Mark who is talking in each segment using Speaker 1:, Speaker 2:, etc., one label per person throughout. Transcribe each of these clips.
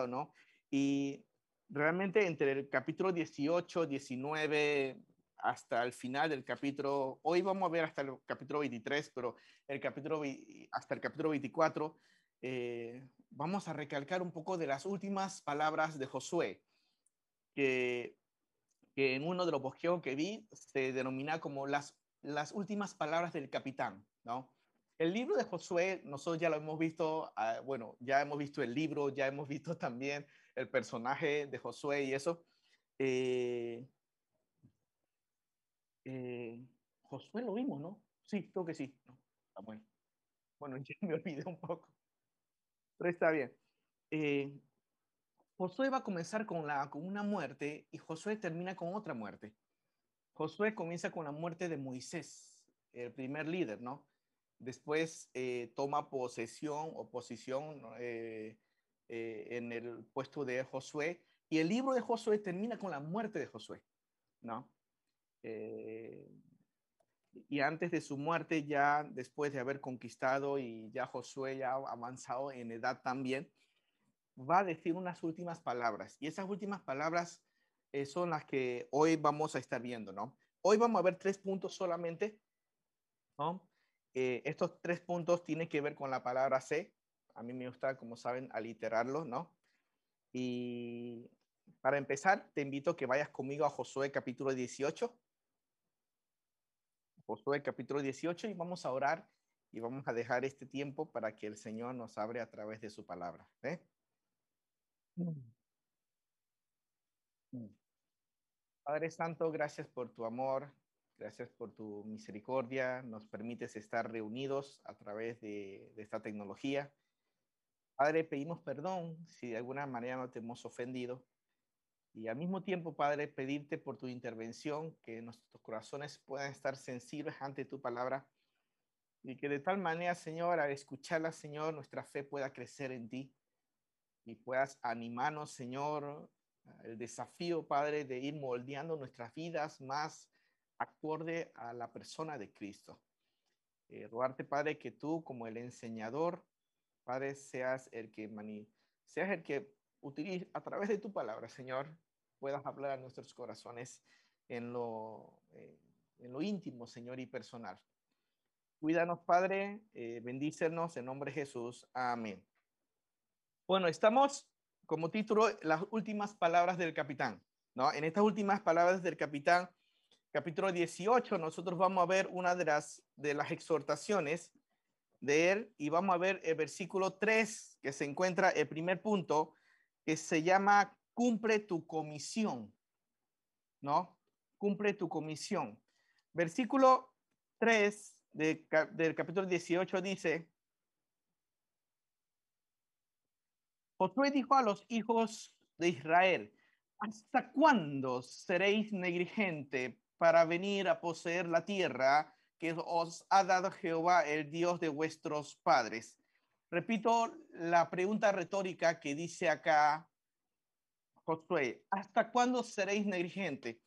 Speaker 1: pasado, ¿no? Y realmente entre el capítulo 18, 19, hasta el final del capítulo, hoy vamos a ver hasta el capítulo 23, pero el capítulo, hasta el capítulo 24, eh, vamos a recalcar un poco de las últimas palabras de Josué, que, que en uno de los bosqueos que vi se denomina como las, las últimas palabras del capitán, ¿no? El libro de Josué, nosotros ya lo hemos visto, ah, bueno, ya hemos visto el libro, ya hemos visto también el personaje de Josué y eso. Eh, eh, Josué lo vimos, ¿no? Sí, creo que sí. Bueno. bueno, ya me olvidé un poco. Pero está bien. Eh, Josué va a comenzar con, la, con una muerte y Josué termina con otra muerte. Josué comienza con la muerte de Moisés, el primer líder, ¿no? Después eh, toma posesión o posición en el puesto de Josué y el libro de Josué termina con la muerte de Josué, ¿no? Eh, y antes de su muerte, ya después de haber conquistado y ya Josué ya avanzado en edad también, va a decir unas últimas palabras. Y esas últimas palabras eh, son las que hoy vamos a estar viendo, ¿no? Hoy vamos a ver tres puntos solamente, ¿no? Eh, estos tres puntos tienen que ver con la palabra C. A mí me gusta, como saben, aliterarlo, ¿no? Y para empezar, te invito a que vayas conmigo a Josué capítulo 18. Josué capítulo 18 y vamos a orar y vamos a dejar este tiempo para que el Señor nos abre a través de su palabra. ¿eh? Padre Santo, gracias por tu amor, gracias por tu misericordia, nos permites estar reunidos a través de, de esta tecnología. Padre, pedimos perdón si de alguna manera no te hemos ofendido. Y al mismo tiempo, Padre, pedirte por tu intervención, que nuestros corazones puedan estar sensibles ante tu palabra y que de tal manera, Señor, al escucharla, Señor, nuestra fe pueda crecer en ti y puedas animarnos, Señor, el desafío, Padre, de ir moldeando nuestras vidas más acorde a la persona de Cristo. Eh, rogarte, Padre, que tú, como el enseñador, Padre, seas el que, seas el que utiliza, a través de tu palabra, Señor, puedas hablar a nuestros corazones en lo, eh, en lo íntimo, Señor, y personal. Cuídanos, Padre, eh, en nombre de Jesús. Amén. Bueno, estamos como título las últimas palabras del capitán. ¿no? En estas últimas palabras del capitán, capítulo 18, nosotros vamos a ver una de las, de las exhortaciones de él y vamos a ver el versículo 3, que se encuentra el primer punto, que se llama Cumple tu comisión, ¿no? Cumple tu comisión. Versículo 3 del capítulo 18 dice, Josué dijo a los hijos de Israel, ¿hasta cuándo seréis negligente para venir a poseer la tierra que os ha dado Jehová, el Dios de vuestros padres? Repito la pregunta retórica que dice acá Josué, ¿hasta cuándo seréis negligente?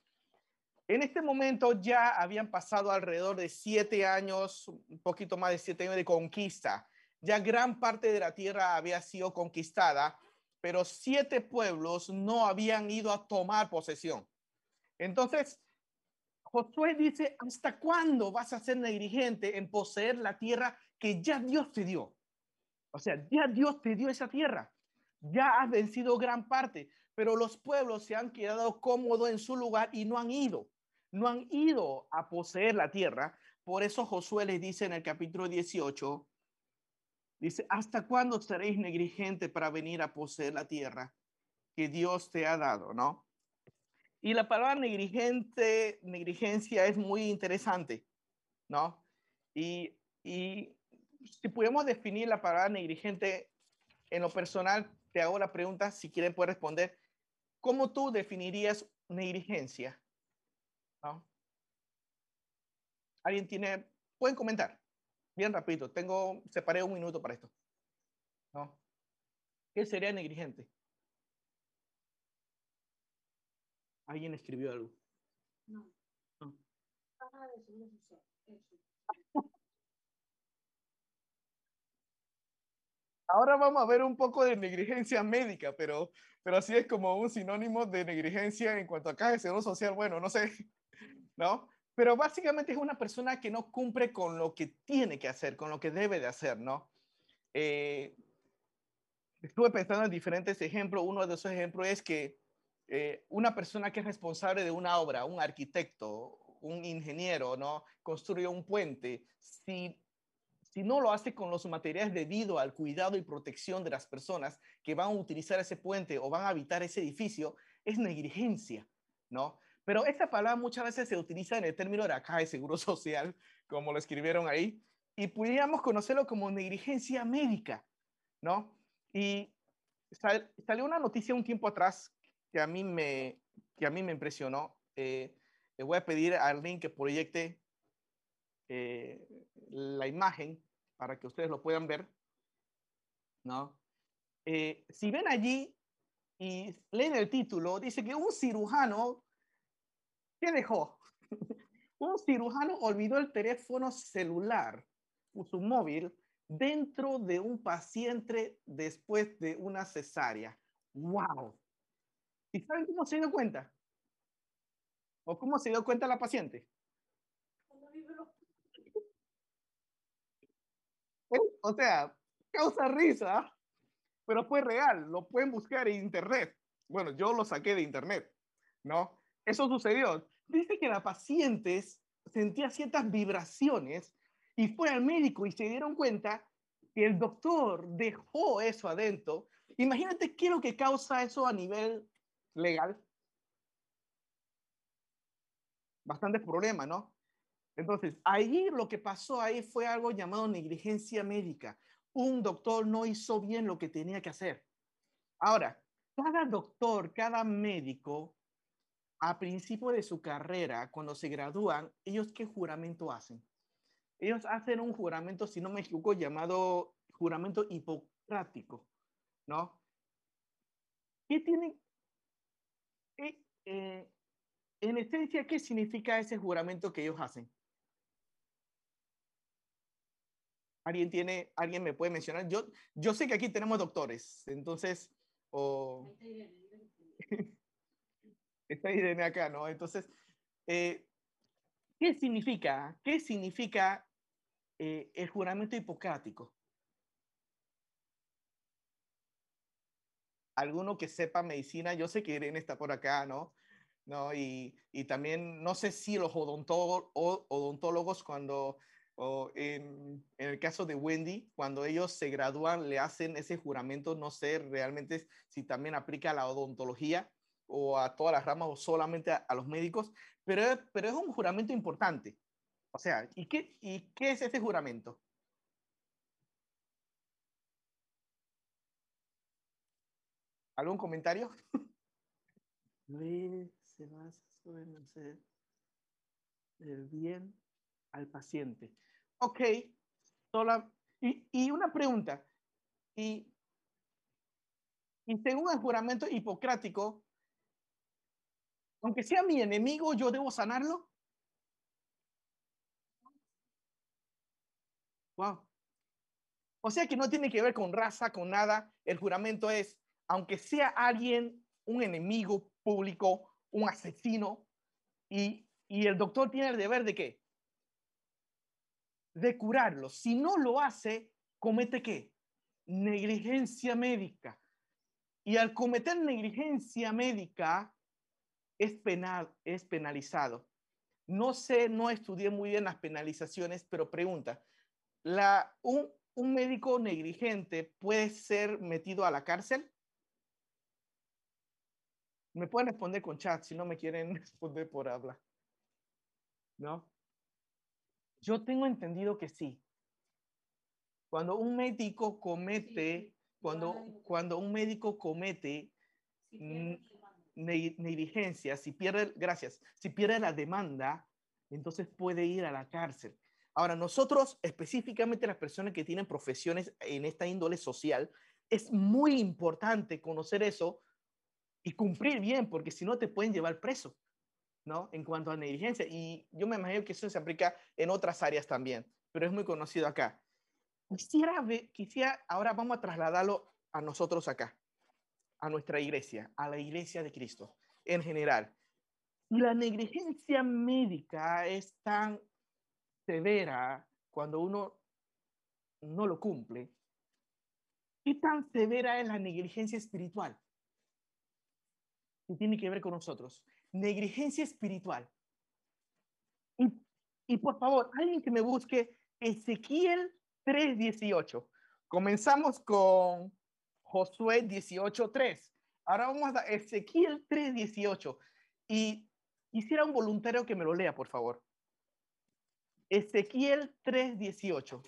Speaker 1: En este momento ya habían pasado alrededor de siete años, un poquito más de siete años de conquista. Ya gran parte de la tierra había sido conquistada, pero siete pueblos no habían ido a tomar posesión. Entonces, Josué dice, ¿hasta cuándo vas a ser negligente en poseer la tierra que ya Dios te dio? O sea, ya Dios te dio esa tierra. Ya has vencido gran parte, pero los pueblos se han quedado cómodos en su lugar y no han ido. No han ido a poseer la tierra. Por eso Josué les dice en el capítulo 18, dice, ¿hasta cuándo seréis negligentes para venir a poseer la tierra que Dios te ha dado? ¿No? Y la palabra negligente, negligencia es muy interesante, ¿no? Y, si podemos definir la palabra negligente en lo personal, te hago la pregunta, si quieren pueden responder, ¿cómo tú definirías negligencia? ¿Alguien tiene, pueden comentar? Bien rápido, tengo, separé un minuto para esto. ¿No? ¿Qué sería negligente? ¿Alguien escribió algo? No. no. Ahora vamos a ver un poco de negligencia médica, pero, pero así es como un sinónimo de negligencia en cuanto a caja de seguro social. Bueno, no sé, ¿no? Pero básicamente es una persona que no cumple con lo que tiene que hacer, con lo que debe de hacer, ¿no? Eh, estuve pensando en diferentes ejemplos. Uno de esos ejemplos es que eh, una persona que es responsable de una obra, un arquitecto, un ingeniero, ¿no? Construye un puente. Si, si no lo hace con los materiales debido al cuidado y protección de las personas que van a utilizar ese puente o van a habitar ese edificio, es negligencia, ¿no? Pero esta palabra muchas veces se utiliza en el término de acá de seguro social, como lo escribieron ahí, y pudiéramos conocerlo como negligencia médica, ¿no? Y salió una noticia un tiempo atrás que a mí me, que a mí me impresionó. Eh, le voy a pedir a alguien que proyecte eh, la imagen para que ustedes lo puedan ver, ¿no? Eh, si ven allí y leen el título, dice que un cirujano ¿Qué dejó? Un cirujano olvidó el teléfono celular, su móvil, dentro de un paciente después de una cesárea. ¡Wow! ¿Y saben cómo se dio cuenta? ¿O cómo se dio cuenta la paciente? O sea, causa risa, pero fue real. Lo pueden buscar en internet. Bueno, yo lo saqué de internet, ¿no? Eso sucedió dice que la paciente sentía ciertas vibraciones y fue al médico y se dieron cuenta que el doctor dejó eso adentro. Imagínate qué es lo que causa eso a nivel legal. Bastante problema, ¿no? Entonces, ahí lo que pasó ahí fue algo llamado negligencia médica. Un doctor no hizo bien lo que tenía que hacer. Ahora, cada doctor, cada médico a principio de su carrera, cuando se gradúan, ¿ellos qué juramento hacen? Ellos hacen un juramento, si no me equivoco, llamado juramento hipocrático, ¿no? ¿Qué tiene? Eh, en esencia, ¿qué significa ese juramento que ellos hacen? ¿Alguien tiene, alguien me puede mencionar? Yo, yo sé que aquí tenemos doctores, entonces, o... Está Irene acá, ¿no? Entonces, eh, ¿qué significa? ¿Qué significa eh, el juramento hipocrático? Alguno que sepa medicina, yo sé que Irene está por acá, ¿no? ¿No? Y, y también no sé si los odontólogos cuando, o en, el caso de Wendy, cuando ellos se gradúan, le hacen ese juramento, no sé realmente si también aplica la odontología, o a todas las ramas o solamente a, los médicos, pero, pero es un juramento importante. O sea, ¿y qué, ¿y qué es ese juramento? ¿Algún comentario? se basa sobre el bien al paciente. Ok, sola, y, y, una pregunta. Y, y según el juramento hipocrático, aunque sea mi enemigo, yo debo sanarlo. Wow. O sea que no tiene que ver con raza, con nada. El juramento es, aunque sea alguien, un enemigo público, un asesino, y, el doctor tiene el deber de qué? De curarlo. Si no lo hace, comete qué? Negligencia médica. Y al cometer negligencia médica, es, penal, es penalizado. No sé, no estudié muy bien las penalizaciones, pero pregunta, un médico negligente puede ser metido a la cárcel? Me pueden responder con chat si no me quieren responder por habla. ¿No? Yo tengo entendido que sí. Cuando un médico comete, cuando, cuando un médico comete negligencia, si pierde, gracias, si pierde la demanda, entonces puede ir a la cárcel. Ahora, nosotros, específicamente las personas que tienen profesiones en esta índole social, es muy importante conocer eso y cumplir bien, porque si no te pueden llevar preso, ¿no? En cuanto a negligencia. Y yo me imagino que eso se aplica en otras áreas también, pero es muy conocido acá. Quisiera, ver, quisiera, ahora vamos a trasladarlo a nosotros acá, a nuestra iglesia, a la iglesia de Cristo en general. Y la negligencia médica es tan severa cuando uno no lo cumple, ¿qué tan severa es la negligencia espiritual? Tiene que ver con nosotros. Negligencia espiritual. Y, y por favor, alguien que me busque Ezequiel 3.18. Comenzamos con Josué 18.3. Ahora vamos a Ezequiel 3.18. Y quisiera un voluntario que me lo lea, por favor. Ezequiel 3.18.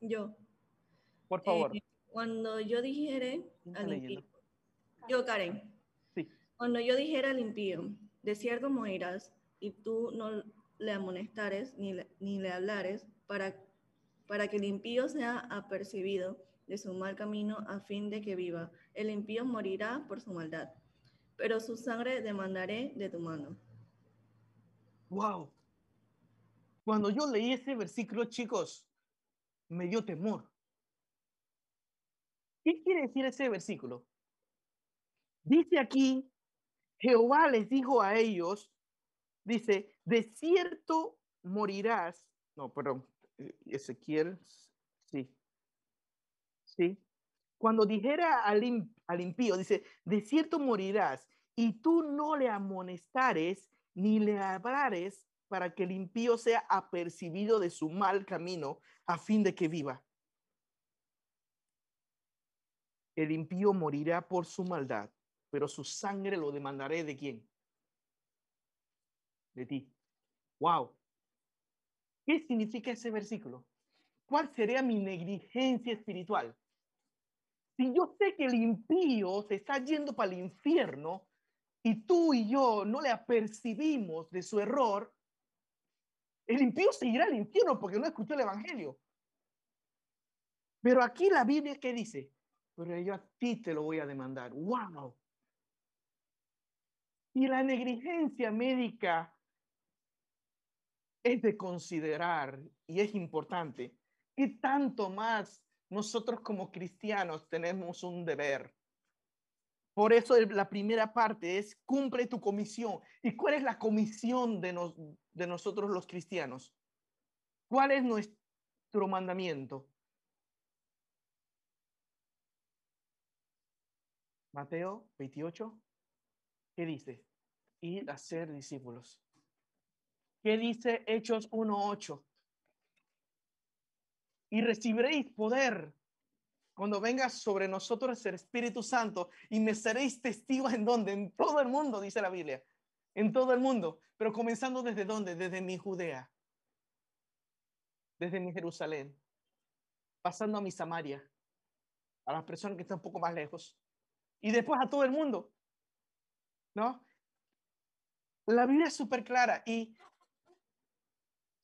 Speaker 2: Yo.
Speaker 1: Por favor.
Speaker 2: Eh, cuando yo dijere al impío, yo Karen.
Speaker 1: Sí.
Speaker 2: Cuando yo dijera al impío, de cierto morirás, y tú no le amonestares ni le, ni le hablares, para, para que el impío sea apercibido de su mal camino a fin de que viva. El impío morirá por su maldad, pero su sangre demandaré de tu mano.
Speaker 1: Wow. Cuando yo leí ese versículo, chicos, me dio temor. ¿Qué quiere decir ese versículo? Dice aquí, Jehová les dijo a ellos, dice, de cierto morirás. No, perdón, eh, Ezequiel, sí. Sí. Cuando dijera al, impío, dice, de cierto morirás, y tú no le amonestares ni le hablares para que el impío sea apercibido de su mal camino a fin de que viva. El impío morirá por su maldad, pero su sangre lo demandaré de quién? De ti. Wow. ¿Qué significa ese versículo? ¿Cuál sería mi negligencia espiritual? Si yo sé que el impío se está yendo para el infierno y tú y yo no le apercibimos de su error, el impío seguirá al infierno porque no escuchó el evangelio. Pero aquí la Biblia que dice, pero yo a ti te lo voy a demandar. ¡Wow! Y la negligencia médica es de considerar y es importante. Y tanto más nosotros como cristianos tenemos un deber. Por eso la primera parte es cumple tu comisión. ¿Y cuál es la comisión de, nos, de nosotros los cristianos? ¿Cuál es nuestro mandamiento? Mateo 28, ¿qué dice? Ir a ser discípulos. ¿Qué dice Hechos 1.8? Y recibiréis poder cuando venga sobre nosotros el Espíritu Santo y me seréis testigos en donde, en todo el mundo, dice la Biblia, en todo el mundo, pero comenzando desde dónde, desde mi Judea, desde mi Jerusalén, pasando a mi Samaria, a las personas que están un poco más lejos, y después a todo el mundo. ¿No? La Biblia es súper clara y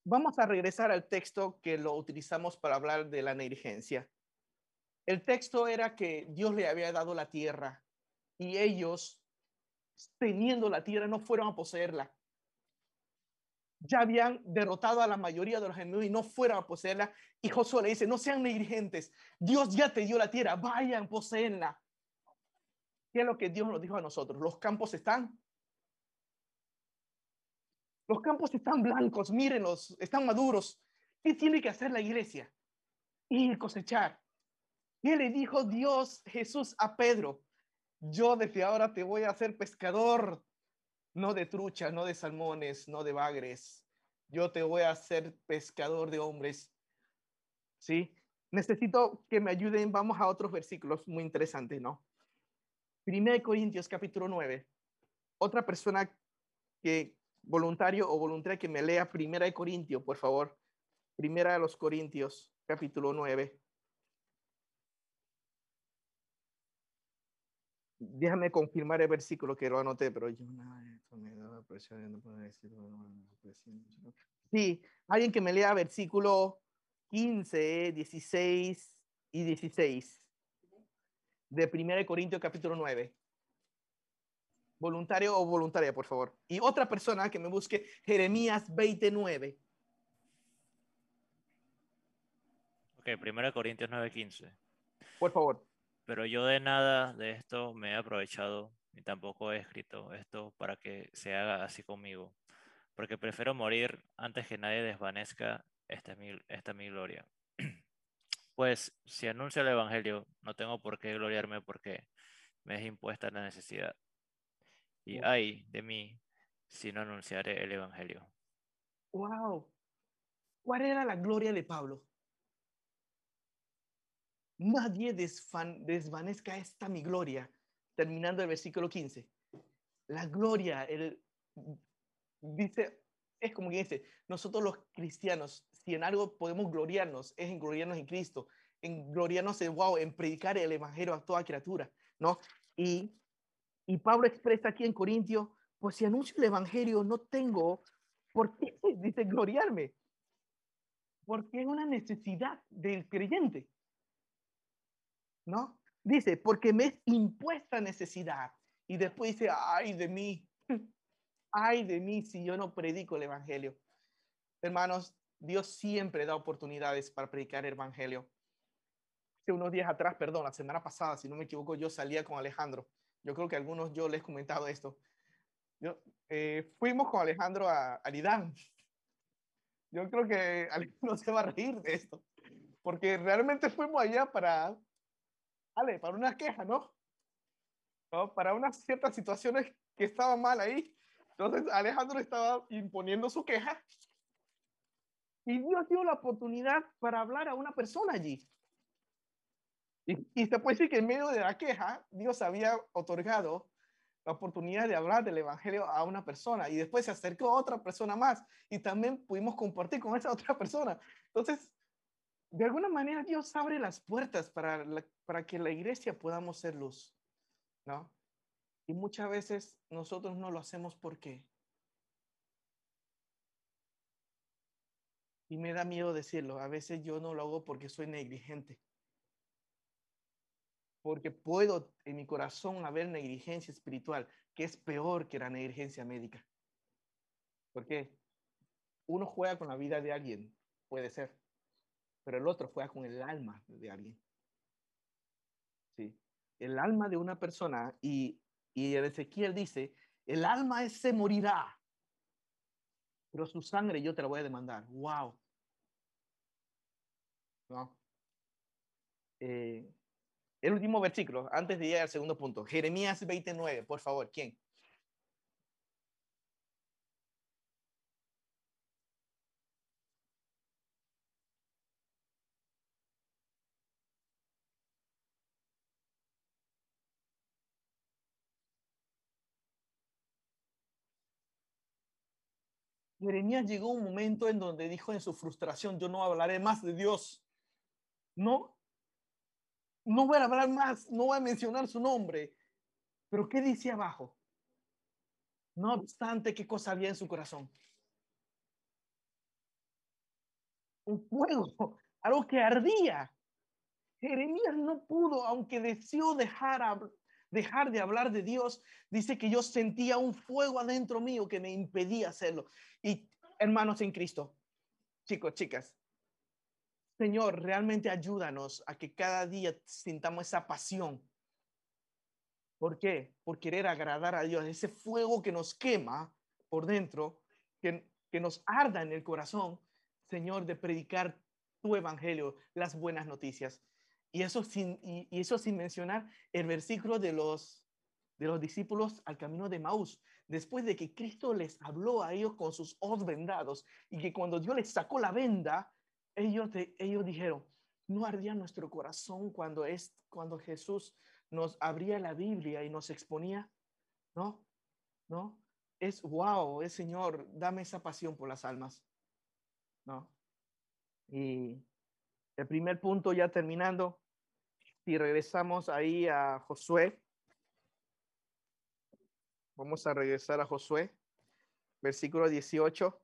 Speaker 1: vamos a regresar al texto que lo utilizamos para hablar de la negligencia. El texto era que Dios le había dado la tierra y ellos, teniendo la tierra, no fueron a poseerla. Ya habían derrotado a la mayoría de los enemigos y no fueron a poseerla. Y Josué le dice, no sean negligentes, Dios ya te dio la tierra, vayan, poseenla. ¿Qué es lo que Dios nos dijo a nosotros? Los campos están. Los campos están blancos, mírenlos, están maduros. ¿Qué tiene que hacer la iglesia? Ir cosechar. ¿Qué le dijo Dios Jesús a Pedro? Yo desde ahora te voy a hacer pescador, no de trucha, no de salmones, no de bagres. Yo te voy a hacer pescador de hombres. ¿Sí? Necesito que me ayuden. Vamos a otros versículos muy interesantes, ¿no? Primera de Corintios capítulo 9. Otra persona que voluntario o voluntaria que me lea Primera de Corintios, por favor. Primera de los Corintios capítulo 9. Déjame confirmar el versículo que lo anoté, pero yo me da presión, no puedo decir, Sí, alguien que me lea versículo 15, 16 y 16 de 1 Corintios capítulo 9. Voluntario o voluntaria, por favor. Y otra persona que me busque, Jeremías 29.
Speaker 3: Ok, 1 Corintios 9:15.
Speaker 1: Por favor.
Speaker 3: Pero yo de nada de esto me he aprovechado, ni tampoco he escrito esto para que se haga así conmigo, porque prefiero morir antes que nadie desvanezca esta mi, esta mi gloria. Pues si anuncio el Evangelio, no tengo por qué gloriarme porque me es impuesta la necesidad. Y ay de mí si no anunciaré el Evangelio.
Speaker 1: ¡Wow! ¿Cuál era la gloria de Pablo? Nadie desvanezca esta mi gloria. Terminando el versículo 15. La gloria, el, dice, es como que dice, nosotros los cristianos, si en algo podemos gloriarnos, es en gloriarnos en Cristo, en gloriarnos en, wow, en predicar el evangelio a toda criatura, ¿no? Y, y Pablo expresa aquí en Corintio, pues si anuncio el evangelio, no tengo por qué, dice, gloriarme, porque es una necesidad del creyente. ¿no? Dice, porque me es impuesta necesidad. Y después dice, ay de mí, ay de mí si yo no predico el Evangelio. Hermanos, Dios siempre da oportunidades para predicar el Evangelio. Hace unos días atrás, perdón, la semana pasada, si no me equivoco, yo salía con Alejandro. Yo creo que algunos yo les he comentado esto. Yo, eh, fuimos con Alejandro a, a. Yo creo que Alejandro se va a reír de esto, porque realmente fuimos allá para vale, para una queja, ¿no? ¿no? Para unas ciertas situaciones que estaban mal ahí. Entonces Alejandro estaba imponiendo su queja y Dios dio la oportunidad para hablar a una persona allí. Y, y, se puede decir que en medio de la queja, Dios había otorgado la oportunidad de hablar del Evangelio a una persona y después se acercó a otra persona más y también pudimos compartir con esa otra persona. Entonces, de alguna manera Dios abre las puertas para, para que la iglesia podamos ser luz, ¿no? Y muchas veces nosotros no lo hacemos porque. Y me da miedo decirlo, a veces yo no lo hago porque soy negligente. Porque puedo en mi corazón haber negligencia espiritual, que es peor que la negligencia médica. ¿Por qué? Uno juega con la vida de alguien, puede ser pero el otro juega con el alma de alguien. ¿Sí? El alma de una persona y, y Ezequiel dice, el alma ese morirá, pero su sangre yo te la voy a demandar. ¡Wow! Eh, el último versículo, antes de ir al segundo punto. Jeremías 29, por favor, ¿quién? Jeremías llegó un momento en donde dijo en su frustración, yo no hablaré más de Dios. No, no voy a hablar más, no voy a mencionar su nombre. Pero ¿qué dice abajo? No obstante, ¿qué cosa había en su corazón? Un fuego, algo que ardía. Jeremías no pudo, aunque deseó dejar dejar de hablar de Dios, dice que yo sentía un fuego adentro mío que me impedía hacerlo. Y hermanos en Cristo, chicos, chicas, Señor, realmente ayúdanos a que cada día sintamos esa pasión. ¿Por qué? Por querer agradar a Dios, ese fuego que nos quema por dentro, que, que nos arda en el corazón, Señor, de predicar tu evangelio, las buenas noticias. Y eso sin, y, eso sin mencionar el versículo de los, de los discípulos al camino de Maús, después de que Cristo les habló a ellos con sus ojos vendados y que cuando Dios les sacó la venda, ellos, ellos dijeron, no ardía nuestro corazón cuando, es, cuando Jesús nos abría la Biblia y nos exponía, ¿no? ¿No? Es, wow, es Señor, dame esa pasión por las almas, ¿no? Y el primer punto ya terminando, si regresamos ahí a Josué, vamos a regresar a Josué, versículo 18,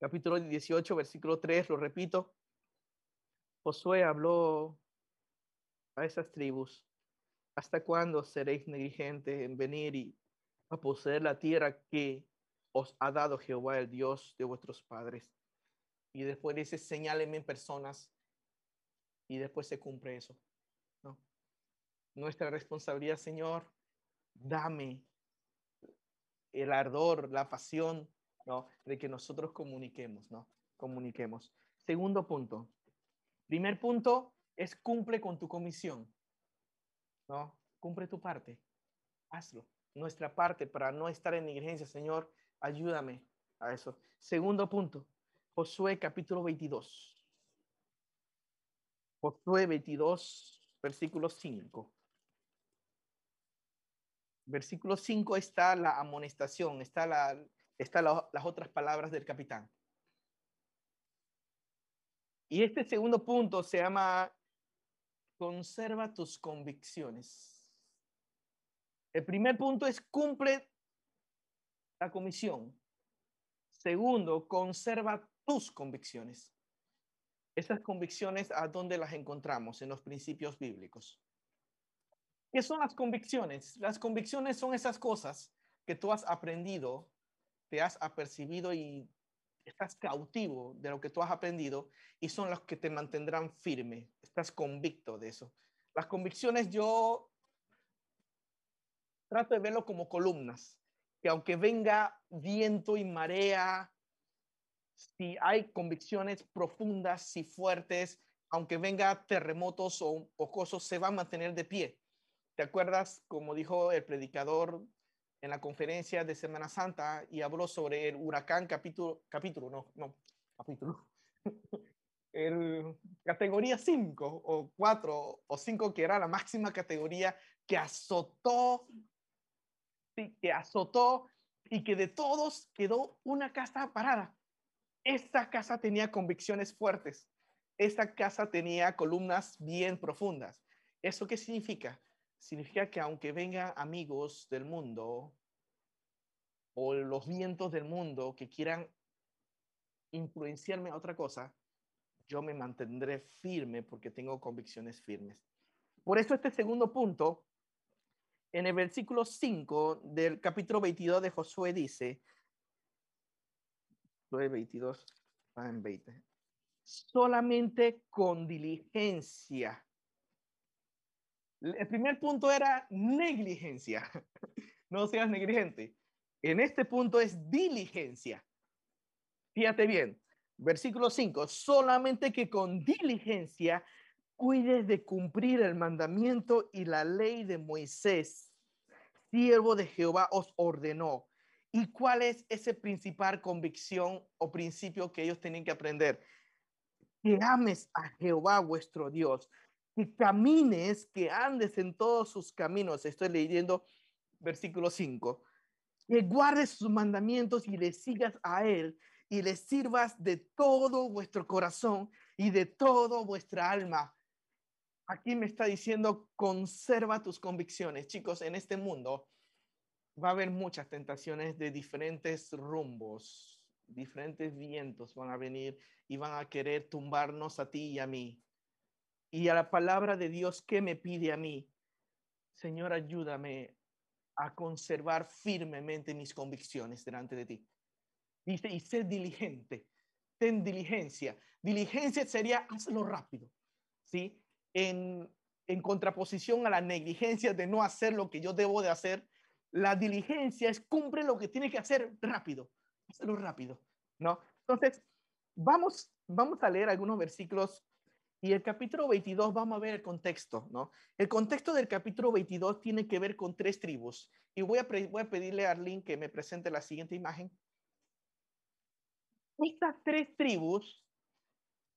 Speaker 1: capítulo 18, versículo 3, lo repito. Josué habló a esas tribus ¿Hasta cuándo seréis negligentes en venir y a poseer la tierra que os ha dado Jehová, el Dios de vuestros padres? Y después dice, señálenme personas y después se cumple eso. ¿no? Nuestra responsabilidad, Señor, dame el ardor, la pasión, ¿no? De que nosotros comuniquemos, ¿no? Comuniquemos. Segundo punto. Primer punto es cumple con tu comisión, ¿no? Cumple tu parte. Hazlo. Nuestra parte para no estar en negligencia, Señor, ayúdame a eso. Segundo punto. Josué capítulo 22. Josué 22, versículo 5 versículo 5 está la amonestación, está, la, está las otras palabras del capitán. Y este segundo punto se llama conserva tus convicciones. El primer punto es cumple la comisión. Segundo, conserva tus convicciones. Esas convicciones, ¿a dónde las encontramos? En los principios bíblicos. ¿Qué son las convicciones? Las convicciones son esas cosas que tú has aprendido, te has apercibido y estás cautivo de lo que tú has aprendido y son las que te mantendrán firme. Estás convicto de eso. Las convicciones yo trato de verlo como columnas, que aunque venga viento y marea, si hay convicciones profundas y fuertes, aunque venga terremotos o, o cosas, se van a mantener de pie. ¿Te acuerdas, como dijo el predicador en la conferencia de Semana Santa y habló sobre el huracán capítulo, capítulo, no, no, capítulo, el categoría 5 o 4 o 5 que era la máxima categoría que azotó, que azotó y que de todos quedó una casa parada. Esta casa tenía convicciones fuertes. Esta casa tenía columnas bien profundas. ¿Eso qué significa? significa que aunque vengan amigos del mundo o los vientos del mundo que quieran influenciarme a otra cosa, yo me mantendré firme porque tengo convicciones firmes. Por eso este segundo punto, en el versículo 5 del capítulo 22 de Josué dice, Josué 22, en 20, solamente con diligencia el primer punto era negligencia. No seas negligente. En este punto es diligencia. Fíjate bien. Versículo 5. Solamente que con diligencia cuides de cumplir el mandamiento y la ley de Moisés, siervo de Jehová, os ordenó. ¿Y cuál es ese principal convicción o principio que ellos tienen que aprender? Que ames a Jehová vuestro Dios que camines, que andes en todos sus caminos. Estoy leyendo versículo 5. Que guardes sus mandamientos y le sigas a él y le sirvas de todo vuestro corazón y de todo vuestra alma. Aquí me está diciendo, conserva tus convicciones. Chicos, en este mundo va a haber muchas tentaciones de diferentes rumbos, diferentes vientos van a venir y van a querer tumbarnos a ti y a mí y a la palabra de Dios que me pide a mí. Señor, ayúdame a conservar firmemente mis convicciones delante de ti. Dice, y sé diligente, ten diligencia. Diligencia sería hazlo rápido, ¿sí? En, en contraposición a la negligencia de no hacer lo que yo debo de hacer, la diligencia es cumple lo que tiene que hacer rápido, hazlo rápido, ¿no? Entonces, vamos, vamos a leer algunos versículos y el capítulo 22, vamos a ver el contexto, ¿no? El contexto del capítulo 22 tiene que ver con tres tribus. Y voy a, voy a pedirle a Arlene que me presente la siguiente imagen. Estas tres tribus,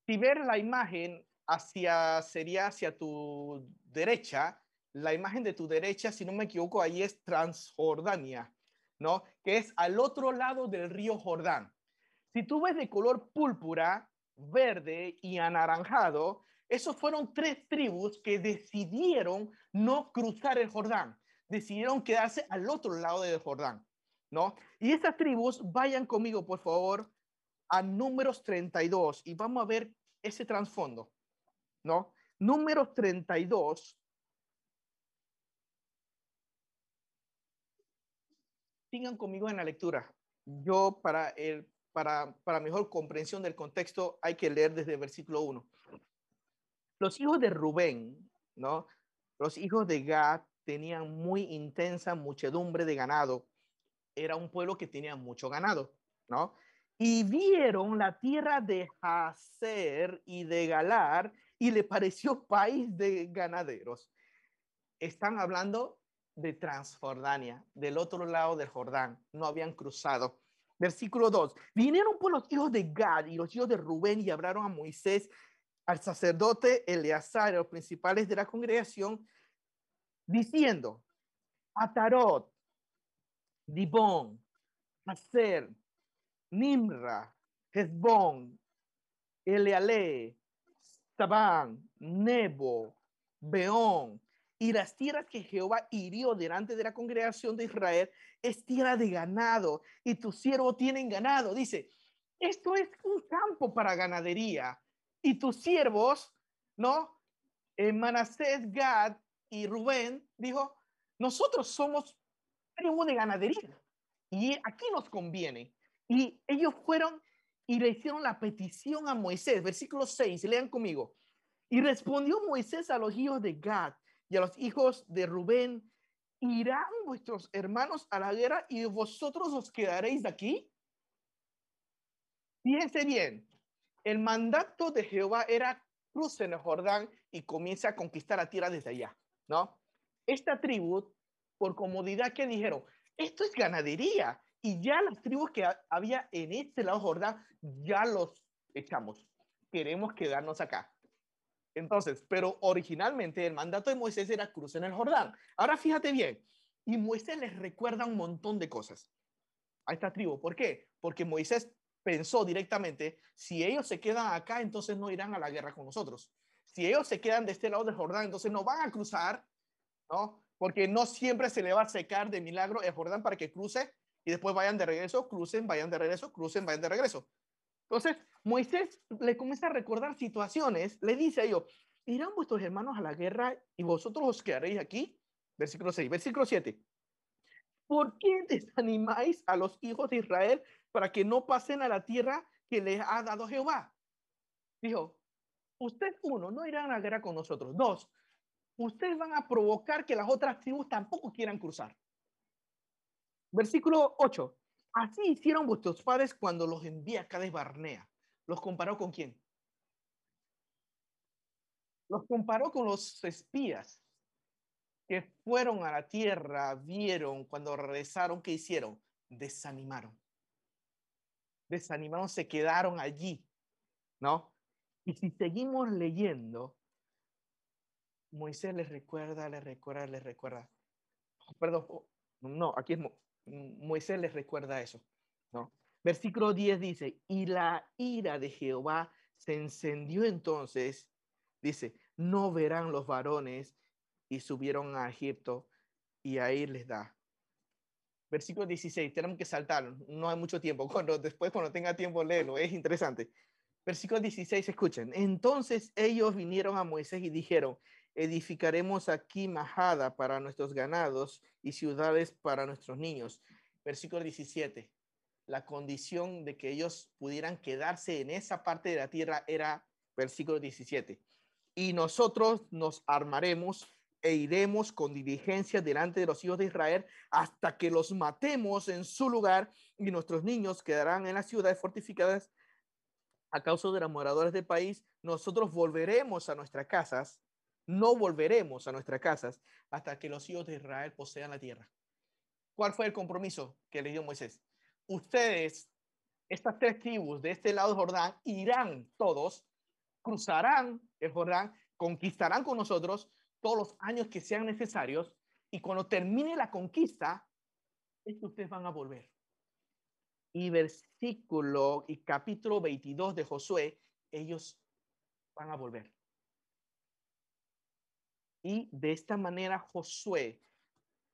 Speaker 1: si ver la imagen hacia, sería hacia tu derecha, la imagen de tu derecha, si no me equivoco, ahí es Transjordania, ¿no? Que es al otro lado del río Jordán. Si tú ves de color púrpura, verde y anaranjado, esos fueron tres tribus que decidieron no cruzar el Jordán, decidieron quedarse al otro lado del Jordán, ¿no? Y esas tribus, vayan conmigo, por favor, a números 32 y vamos a ver ese trasfondo, ¿no? Números 32, Sigan conmigo en la lectura. Yo, para, el, para, para mejor comprensión del contexto, hay que leer desde el versículo 1. Los hijos de Rubén, ¿no? Los hijos de Gad tenían muy intensa muchedumbre de ganado. Era un pueblo que tenía mucho ganado, ¿no? Y vieron la tierra de Hazer y de Galar y le pareció país de ganaderos. Están hablando de Transjordania, del otro lado del Jordán. No habían cruzado. Versículo 2. Vinieron por los hijos de Gad y los hijos de Rubén y hablaron a Moisés, al sacerdote Eleazar, los principales de la congregación, diciendo, Atarot, Dibón, Hacer, Nimra, Hezbón, Eleale, Tabán, Nebo, Beón, y las tierras que Jehová hirió delante de la congregación de Israel es tierra de ganado y tu siervo tienen ganado. Dice, esto es un campo para ganadería y tus siervos, ¿no? En Manasés, Gad y Rubén dijo, nosotros somos tribu de ganadería y aquí nos conviene. Y ellos fueron y le hicieron la petición a Moisés, versículo 6, lean conmigo. Y respondió Moisés a los hijos de Gad y a los hijos de Rubén, ¿irán vuestros hermanos a la guerra y vosotros os quedaréis aquí? Fíjense bien, el mandato de Jehová era crucen el Jordán y comience a conquistar la tierra desde allá, ¿no? Esta tribu, por comodidad que dijeron, esto es ganadería y ya las tribus que había en este lado Jordán, ya los echamos. Queremos quedarnos acá. Entonces, pero originalmente el mandato de Moisés era en el Jordán. Ahora fíjate bien, y Moisés les recuerda un montón de cosas a esta tribu. ¿Por qué? Porque Moisés pensó directamente, si ellos se quedan acá, entonces no irán a la guerra con nosotros. Si ellos se quedan de este lado del Jordán, entonces no van a cruzar, ¿no? Porque no siempre se le va a secar de milagro el Jordán para que cruce y después vayan de regreso, crucen, vayan de regreso, crucen, vayan de regreso. Entonces, Moisés le comienza a recordar situaciones, le dice a ellos, irán vuestros hermanos a la guerra y vosotros os quedaréis aquí. Versículo 6, versículo 7. ¿Por qué desanimáis a los hijos de Israel para que no pasen a la tierra que les ha dado Jehová? Dijo, usted uno, no irán a la guerra con nosotros. Dos, ustedes van a provocar que las otras tribus tampoco quieran cruzar. Versículo 8. Así hicieron vuestros padres cuando los envía a Cades Barnea. ¿Los comparó con quién? Los comparó con los espías que fueron a la tierra, vieron, cuando regresaron, ¿qué hicieron? Desanimaron. Desanimaron, se quedaron allí, ¿no? Y si seguimos leyendo, Moisés les recuerda, les recuerda, les recuerda. Perdón, no, aquí es Moisés les recuerda eso, ¿no? Versículo 10 dice, y la ira de Jehová se encendió entonces, dice, no verán los varones y subieron a Egipto y ahí les da. Versículo 16, tenemos que saltar, no hay mucho tiempo, cuando, después cuando tenga tiempo léelo, es interesante. Versículo 16, escuchen, entonces ellos vinieron a Moisés y dijeron, edificaremos aquí majada para nuestros ganados y ciudades para nuestros niños. Versículo 17. La condición de que ellos pudieran quedarse en esa parte de la tierra era versículo 17. Y nosotros nos armaremos e iremos con diligencia delante de los hijos de Israel hasta que los matemos en su lugar y nuestros niños quedarán en las ciudades fortificadas a causa de los moradores del país. Nosotros volveremos a nuestras casas no volveremos a nuestras casas hasta que los hijos de Israel posean la tierra. ¿Cuál fue el compromiso que le dio Moisés? Ustedes, estas tres tribus de este lado del Jordán, irán todos, cruzarán el Jordán, conquistarán con nosotros todos los años que sean necesarios y cuando termine la conquista, ustedes van a volver. Y versículo y capítulo 22 de Josué, ellos van a volver. Y de esta manera Josué,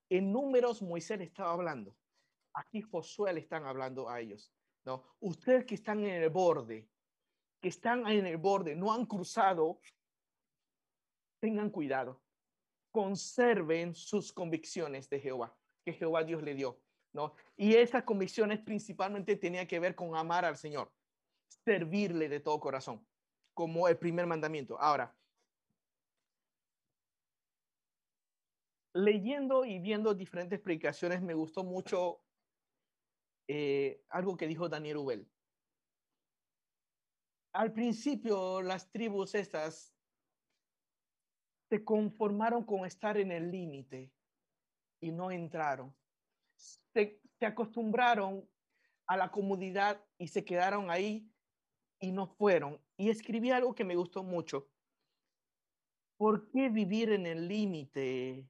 Speaker 1: en números Moisés le estaba hablando. Aquí Josué le están hablando a ellos. ¿no? Ustedes que están en el borde, que están en el borde, no han cruzado, tengan cuidado. Conserven sus convicciones de Jehová, que Jehová Dios le dio. ¿no? Y esas convicciones principalmente tenía que ver con amar al Señor, servirle de todo corazón, como el primer mandamiento. Ahora, leyendo y viendo diferentes predicaciones, me gustó mucho eh, algo que dijo Daniel Ubel. Al principio, las tribus estas se conformaron con estar en el límite y no entraron. Se, se, acostumbraron a la comodidad y se quedaron ahí y no fueron. Y escribí algo que me gustó mucho. ¿Por qué vivir en el límite?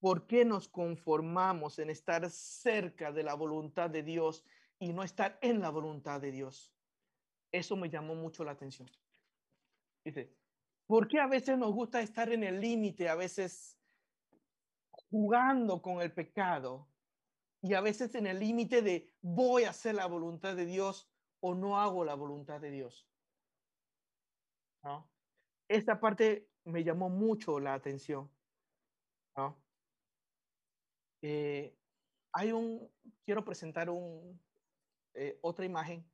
Speaker 1: ¿Por qué nos conformamos en estar cerca de la voluntad de Dios y no estar en la voluntad de Dios? Eso me llamó mucho la atención. Dice, ¿por qué a veces nos gusta estar en el límite, a veces jugando con el pecado y a veces en el límite de voy a hacer la voluntad de Dios o no hago la voluntad de Dios? ¿No? Esta parte me llamó mucho la atención. ¿no? Eh, hay un, quiero presentar un, eh, otra imagen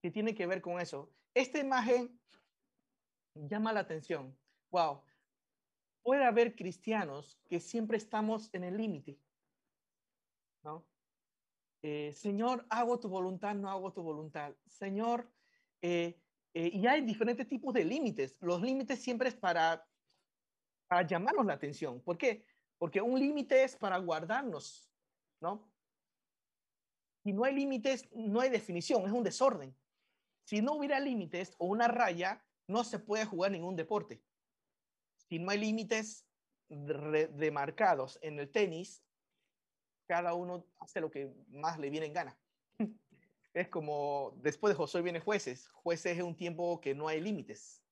Speaker 1: que tiene que ver con eso. Esta imagen llama la atención. Wow. Puede haber cristianos que siempre estamos en el límite. ¿no? Eh, Señor, hago tu voluntad, no hago tu voluntad. Señor, y hay diferentes tipos de límites. Los límites siempre es para, para llamarnos la atención. ¿Por qué? Porque un límite es para guardarnos, ¿no? Si no hay límites, no hay definición, es un desorden. Si no hubiera límites o una raya, no se puede jugar ningún deporte. Si no hay límites demarcados en el tenis, cada uno hace lo que más le viene en gana. Es como después de Josué viene jueces. Jueces es un tiempo que no hay límites.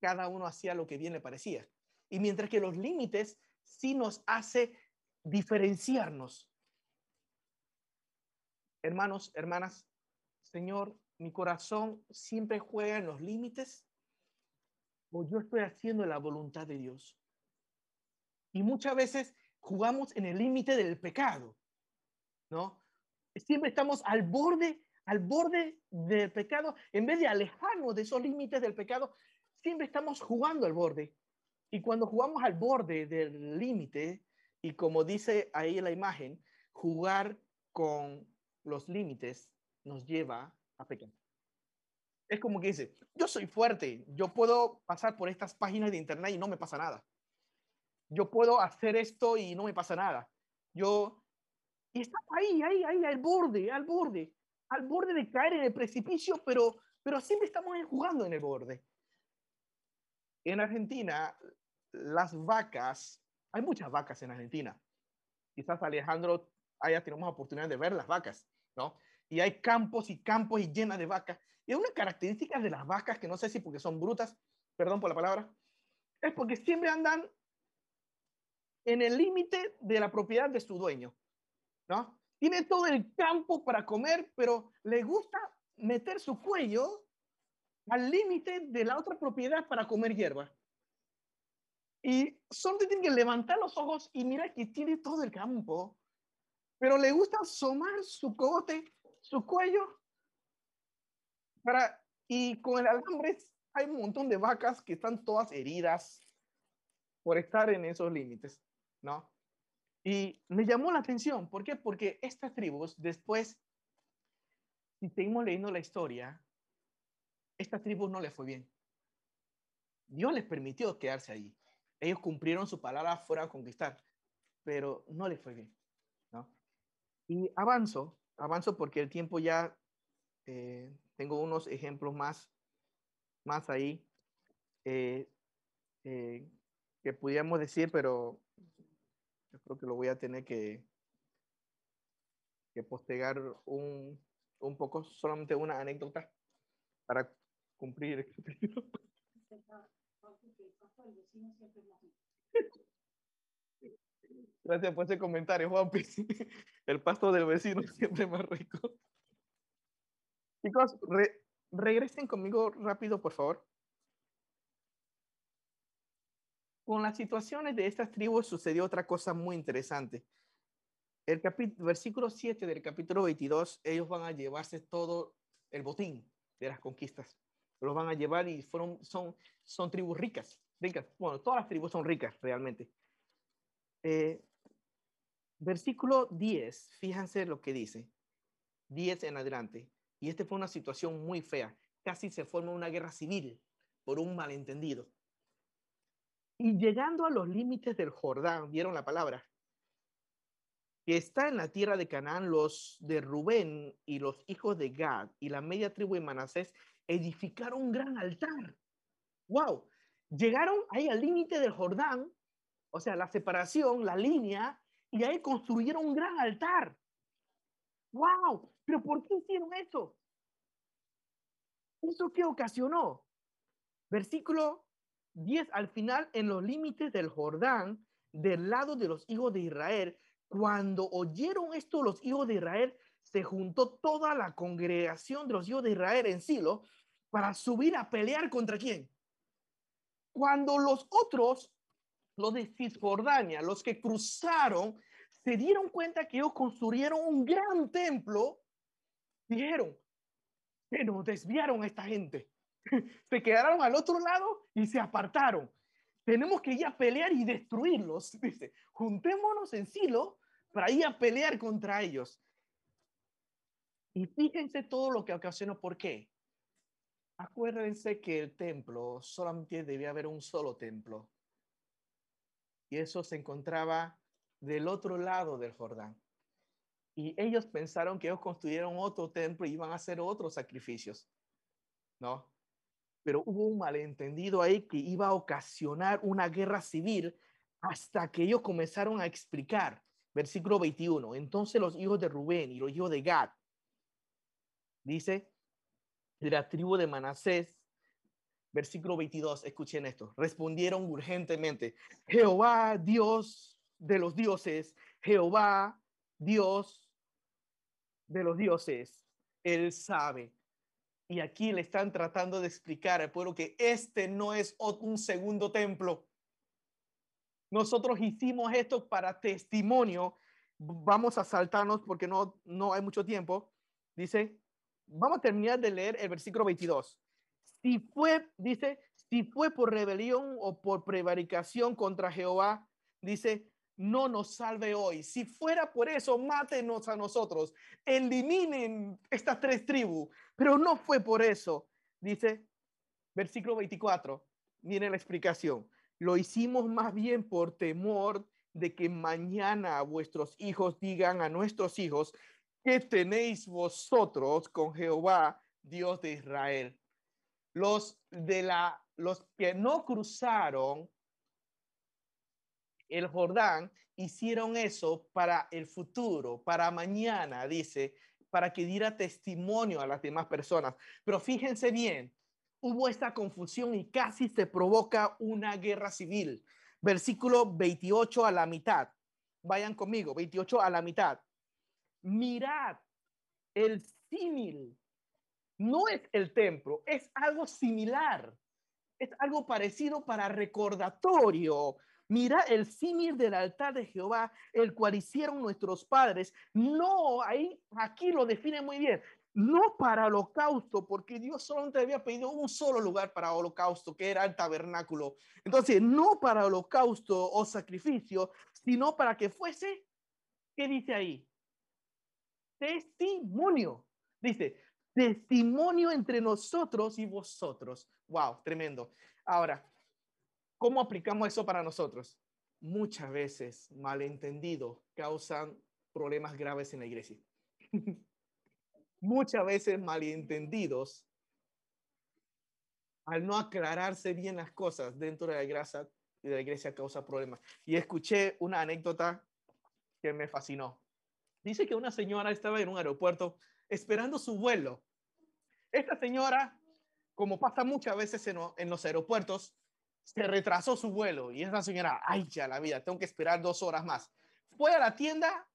Speaker 1: Cada uno hacía lo que bien le parecía. Y mientras que los límites sí nos hace diferenciarnos. Hermanos, hermanas, Señor, mi corazón siempre juega en los límites o yo estoy haciendo la voluntad de Dios. Y muchas veces jugamos en el límite del pecado, ¿no? Siempre estamos al borde, al borde del pecado, en vez de alejarnos de esos límites del pecado, siempre estamos jugando al borde. Y cuando jugamos al borde del límite, y como dice ahí la imagen, jugar con los límites nos lleva a pecar. Es como que dice, yo soy fuerte, yo puedo pasar por estas páginas de internet y no me pasa nada. Yo puedo hacer esto y no me pasa nada. Yo, y estamos ahí, ahí, ahí, al borde, al borde, al borde de caer en el precipicio, pero, pero siempre estamos jugando en el borde. En Argentina, las vacas, hay muchas vacas en Argentina. Quizás Alejandro haya tenido oportunidad de ver las vacas, ¿no? Y hay campos y campos y llenas de vacas. Y una característica de las vacas, que no sé si porque son brutas, perdón por la palabra, es porque siempre andan en el límite de la propiedad de su dueño, ¿no? Tiene todo el campo para comer, pero le gusta meter su cuello al límite de la otra propiedad para comer hierba. Y solo tiene que levantar los ojos y mira que tiene todo el campo, pero le gusta asomar su cogote, su cuello, para, y con el alambre hay un montón de vacas que están todas heridas por estar en esos límites, ¿no? Y me llamó la atención, ¿por qué? Porque estas tribus después, si seguimos leyendo la historia, esta tribu no le fue bien. Dios les permitió quedarse ahí. Ellos cumplieron su palabra, fuera a conquistar, pero no les fue bien. ¿no? Y avanzo, avanzo porque el tiempo ya, eh, tengo unos ejemplos más, más ahí eh, eh, que pudiéramos decir, pero yo creo que lo voy a tener que, que postergar un, un poco, solamente una anécdota para cumplir. Gracias por ese comentario, Juanpi. El pasto del vecino siempre más rico. Chicos, regresen conmigo rápido, por favor. Con las situaciones de estas tribus sucedió otra cosa muy interesante. el versículo 7 del capítulo 22, ellos van a llevarse todo el botín de las conquistas. Los van a llevar y fueron, son, son tribus ricas, ricas. Bueno, todas las tribus son ricas realmente. Eh, versículo 10, fíjense lo que dice. 10 en adelante. Y esta fue una situación muy fea. Casi se forma una guerra civil por un malentendido. Y llegando a los límites del Jordán, vieron la palabra, que está en la tierra de Canaán, los de Rubén y los hijos de Gad y la media tribu de Manasés edificaron un gran altar. ¡Wow! Llegaron ahí al límite del Jordán, o sea, la separación, la línea, y ahí construyeron un gran altar. ¡Wow! ¿Pero por qué hicieron eso? ¿Eso qué ocasionó? Versículo 10 al final, en los límites del Jordán, del lado de los hijos de Israel, cuando oyeron esto los hijos de Israel, se juntó toda la congregación de los hijos de Israel en Silo para subir a pelear contra quién. Cuando los otros, los de Cisjordania, los que cruzaron, se dieron cuenta que ellos construyeron un gran templo, dijeron, que nos desviaron a esta gente. se quedaron al otro lado y se apartaron. Tenemos que ir a pelear y destruirlos. Dice, juntémonos en Silo para ir a pelear contra ellos. Y fíjense todo lo que ocasionó. ¿Por qué? Acuérdense que el templo solamente debía haber un solo templo. Y eso se encontraba del otro lado del Jordán. Y ellos pensaron que ellos construyeron otro templo y iban a hacer otros sacrificios. ¿No? Pero hubo un malentendido ahí que iba a ocasionar una guerra civil hasta que ellos comenzaron a explicar. Versículo 21. Entonces los hijos de Rubén y los hijos de Gad, dice, de la tribu de Manasés, versículo 22, escuchen esto, respondieron urgentemente, Jehová, Dios de los dioses, Jehová, Dios de los dioses, Él sabe. Y aquí le están tratando de explicar al pueblo que este no es un segundo templo. Nosotros hicimos esto para testimonio. Vamos a saltarnos porque no, no hay mucho tiempo. Dice, vamos a terminar de leer el versículo 22. Si fue, dice, si fue por rebelión o por prevaricación contra Jehová, dice, no nos salve hoy. Si fuera por eso, mátenos a nosotros, eliminen estas tres tribus, pero no fue por eso. Dice, versículo 24, miren la explicación. Lo hicimos más bien por temor de que mañana vuestros hijos digan a nuestros hijos, ¿qué tenéis vosotros con Jehová, Dios de Israel? Los de la los que no cruzaron el Jordán hicieron eso para el futuro, para mañana, dice, para que diera testimonio a las demás personas. Pero fíjense bien, hubo esta confusión y casi se provoca una guerra civil. Versículo 28 a la mitad. Vayan conmigo, 28 a la mitad. Mirad el símil. No es el templo, es algo similar. Es algo parecido para recordatorio Mira el símil del altar de Jehová, el cual hicieron nuestros padres. No, ahí, aquí lo define muy bien. No para holocausto, porque Dios solo te había pedido un solo lugar para holocausto, que era el tabernáculo. Entonces, no para holocausto o sacrificio, sino para que fuese, ¿qué dice ahí? Testimonio. Dice, testimonio entre nosotros y vosotros. Wow, tremendo. Ahora, ¿Cómo aplicamos eso para nosotros? Muchas veces malentendidos causan problemas graves en la iglesia. Muchas veces malentendidos, al no aclararse bien las cosas dentro de la iglesia, de la iglesia causa problemas. Y escuché una anécdota que me fascinó. Dice que una señora estaba en un aeropuerto esperando su vuelo. Esta señora, como pasa muchas veces en, los aeropuertos, se retrasó su vuelo y esa señora, ay, ya la vida, tengo que esperar dos horas más. Fue a la tienda,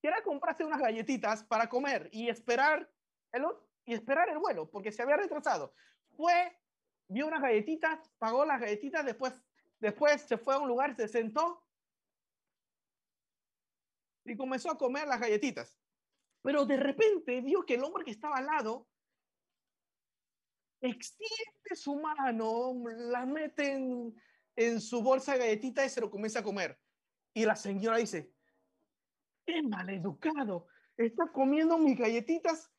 Speaker 1: quiera comprarse unas galletitas para comer y esperar el, y esperar el vuelo, porque se había retrasado. Fue, vio unas galletitas, pagó las galletitas, después, después se fue a un lugar, se sentó. Y comenzó a comer las galletitas. Pero de repente vio que el hombre que estaba al lado extiende su mano, la mete en, en su bolsa de galletitas y se lo comienza a comer. Y la señora dice, qué maleducado, está comiendo mis galletitas.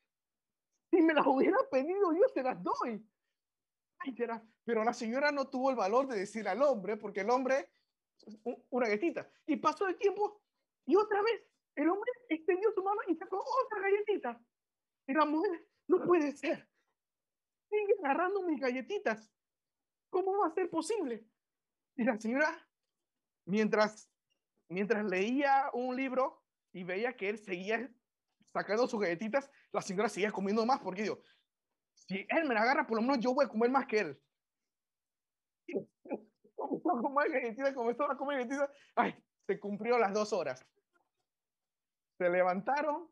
Speaker 1: Si me las hubiera pedido, yo se las doy. pero la señora no tuvo el valor de decir al hombre, porque el hombre, una galletita. Y pasó el tiempo y otra vez el hombre extendió su mano y sacó otra galletita. Y la mujer, no puede ser. Sigue agarrando mis galletitas. ¿Cómo va a ser posible? Y la señora, mientras, mientras leía un libro y veía que él seguía sacando sus galletitas, la señora seguía comiendo más porque digo, si él me la agarra, por lo menos yo voy a comer más que él. Comenzó a comer galletitas, comenzó a comer galletitas. Ay, se cumplió las dos horas se levantaron,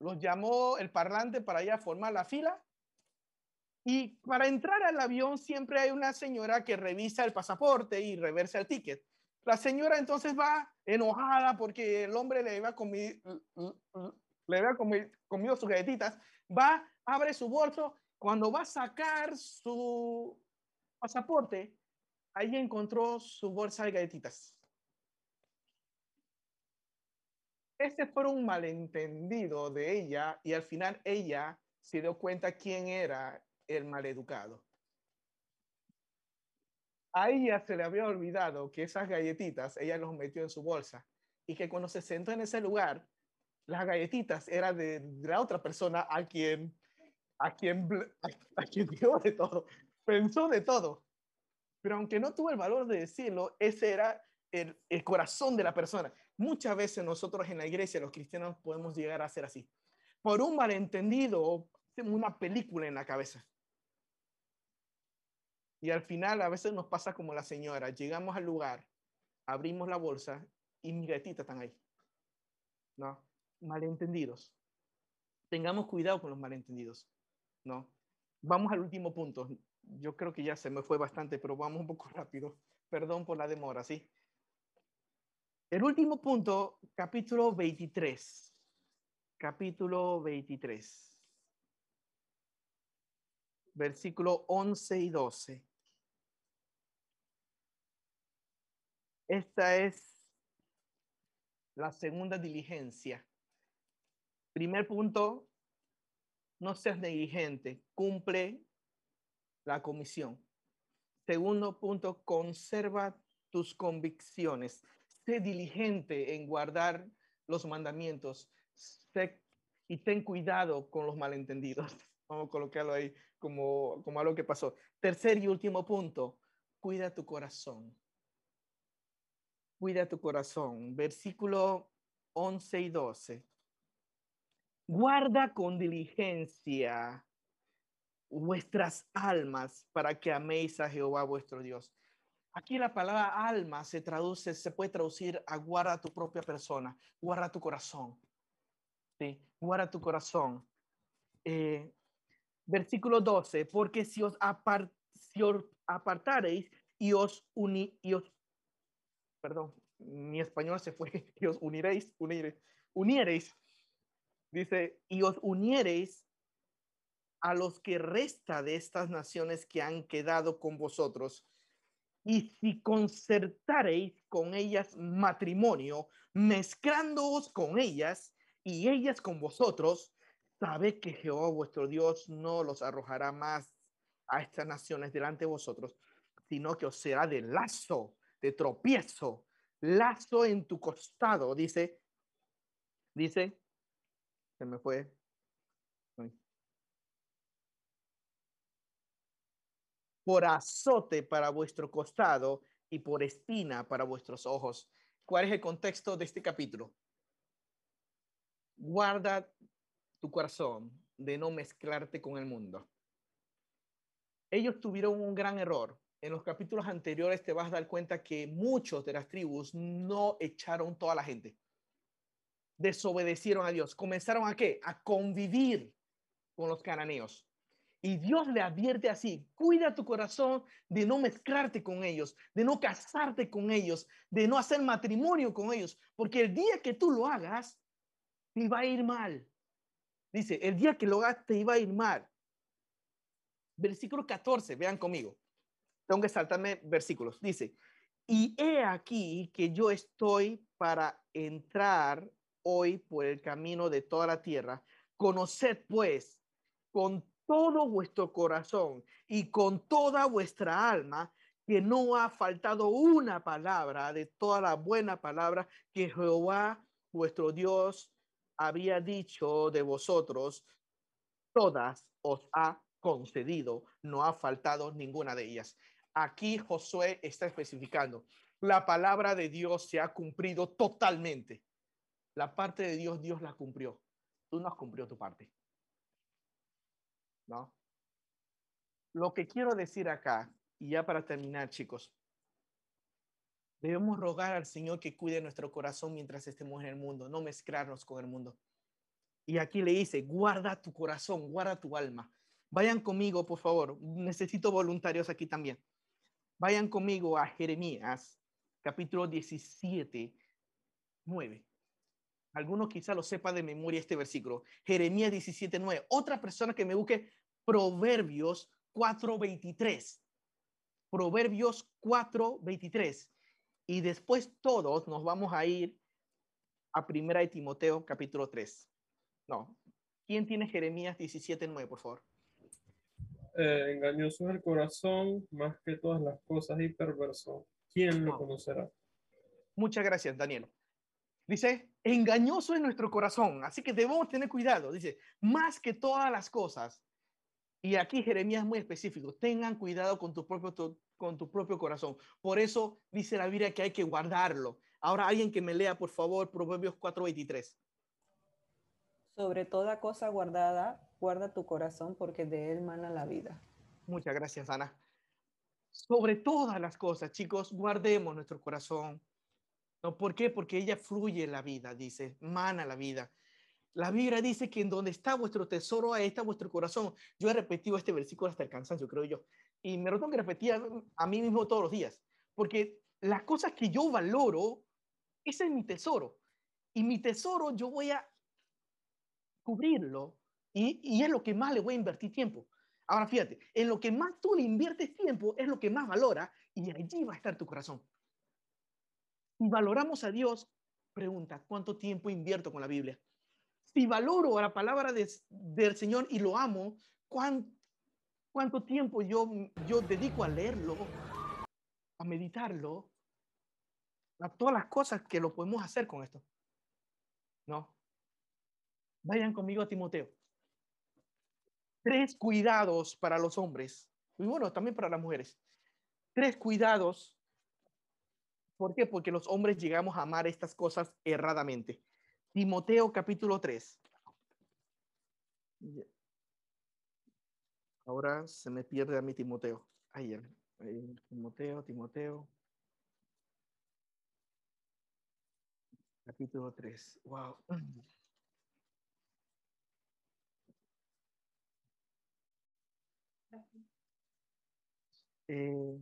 Speaker 1: los llamó el parlante para ir formar la fila. Y para entrar al avión siempre hay una señora que revisa el pasaporte y reversa el ticket. La señora entonces va enojada porque el hombre le había comido, le había comido, sus galletitas. Va, abre su bolso. Cuando va a sacar su pasaporte, ahí encontró su bolsa de galletitas. Este fue un malentendido de ella y al final ella se dio cuenta quién era el maleducado. A ella se le había olvidado que esas galletitas ella los metió en su bolsa y que cuando se sentó en ese lugar, las galletitas eran de, la otra persona a quien, a quien, a, quien dio de todo, pensó de todo. Pero aunque no tuvo el valor de decirlo, ese era el, el corazón de la persona. Muchas veces nosotros en la iglesia, los cristianos, podemos llegar a ser así. Por un malentendido, tenemos una película en la cabeza. Y al final a veces nos pasa como la señora. Llegamos al lugar, abrimos la bolsa y mi gatita están ahí. ¿No? Malentendidos. Tengamos cuidado con los malentendidos. ¿No? Vamos al último punto. Yo creo que ya se me fue bastante, pero vamos un poco rápido. Perdón por la demora, ¿sí? El último punto, capítulo 23. Capítulo 23. Versículo 11 y 12. Esta es la segunda diligencia. Primer punto, no seas negligente, cumple la comisión. Segundo punto, conserva tus convicciones sé diligente en guardar los mandamientos y ten cuidado con los malentendidos. Vamos a colocarlo ahí como, como algo que pasó. Tercer y último punto, cuida tu corazón. Cuida tu corazón. Versículo 11 y 12. Guarda con diligencia vuestras almas para que améis a Jehová vuestro Dios. Aquí la palabra alma se traduce, se puede traducir a guarda tu propia persona, guarda tu corazón. ¿sí? Guarda tu corazón. Eh, versículo 12, porque si os, apartareis y os, uni, y os, perdón, mi español se fue, y os uniréis, unire, uniereis, dice, y os uniereis a los que resta de estas naciones que han quedado con vosotros. Y si concertareis con ellas matrimonio, mezclándoos con ellas y ellas con vosotros, sabe que Jehová vuestro Dios no los arrojará más a estas naciones delante de vosotros, sino que os será de lazo, de tropiezo, lazo en tu costado, dice, dice, se me fue, por azote para vuestro costado y por espina para vuestros ojos. ¿Cuál es el contexto de este capítulo? Guarda tu corazón de no mezclarte con el mundo. Ellos tuvieron un gran error. En los capítulos anteriores te vas a dar cuenta que muchos de las tribus no echaron toda la gente. Desobedecieron a Dios. Comenzaron a qué? A convivir con los cananeos Y Dios le advierte así, cuida tu corazón de no mezclarte con ellos, de no casarte con ellos, de no hacer matrimonio con ellos, porque el día que tú lo hagas, te va a ir mal. Dice, el día que lo hagas, te iba a ir mal. Versículo 14, vean conmigo. Tengo que saltarme versículos. Dice, y he aquí que yo estoy para entrar hoy por el camino de toda la tierra. Conoced pues con todo vuestro corazón y con toda vuestra alma que no ha faltado una palabra de toda la buena palabra que Jehová vuestro Dios había dicho de vosotros, todas os ha concedido, no ha faltado ninguna de ellas. Aquí Josué está especificando, la palabra de Dios se ha cumplido totalmente. La parte de Dios, Dios la cumplió. Tú no has cumplido tu parte. ¿No? Lo que quiero decir acá, y ya para terminar, chicos, debemos rogar al Señor que cuide nuestro corazón mientras estemos en el mundo, no mezclarnos con el mundo. Y aquí le dice, guarda tu corazón, guarda tu alma. Vayan conmigo, por favor. Necesito voluntarios aquí también. Vayan conmigo a Jeremías, capítulo 17, 9. Algunos quizá lo sepa de memoria este versículo. Jeremías 17, 9. Otra persona que me busque Proverbios 4, 23. Proverbios 4, 23. Y después todos nos vamos a ir a Primera de Timoteo, capítulo 3. No. ¿Quién tiene Jeremías 17, 9, por favor?
Speaker 4: Eh, engañoso es el corazón más que todas las cosas y perverso. ¿Quién lo conocerá?
Speaker 1: Muchas gracias, Daniel. Dice, engañoso es nuestro corazón, así que debemos tener cuidado. Dice, más que todas las cosas. Y aquí Jeremías es muy específico, tengan cuidado con tu propio, con tu propio corazón. Por eso dice la Biblia que hay que guardarlo. Ahora alguien que me lea, por favor, Proverbios 4:23.
Speaker 5: Sobre toda cosa guardada, guarda tu corazón porque de él mana la vida.
Speaker 1: Muchas gracias, Ana. Sobre todas las cosas, chicos, guardemos nuestro corazón. ¿No? ¿Por qué? Porque ella fluye la vida, dice, mana la vida. La Biblia dice que en donde está vuestro tesoro, ahí está vuestro corazón. Yo he repetido este versículo hasta el cansancio, creo yo. Y me lo tengo que repetir a, mí mismo todos los días. Porque las cosas que yo valoro, ese es mi tesoro. Y mi tesoro yo voy a cubrirlo y, es lo que más le voy a invertir tiempo. Ahora fíjate, en lo que más tú le inviertes tiempo es lo que más valora y allí va a estar tu corazón. Si valoramos a Dios, pregunta, ¿cuánto tiempo invierto con la Biblia? Si valoro a la palabra del Señor y lo amo, ¿cuánto, cuánto tiempo yo, yo dedico a leerlo, a meditarlo, a todas las cosas que lo podemos hacer con esto? No. Vayan conmigo a Timoteo tres cuidados para los hombres y bueno, también para las mujeres. Tres cuidados. ¿Por qué? Porque los hombres llegamos a amar estas cosas erradamente. Timoteo capítulo 3. Ahora se me pierde a mi Timoteo. Ahí, Timoteo, Timoteo. Capítulo 3. Wow. Eh,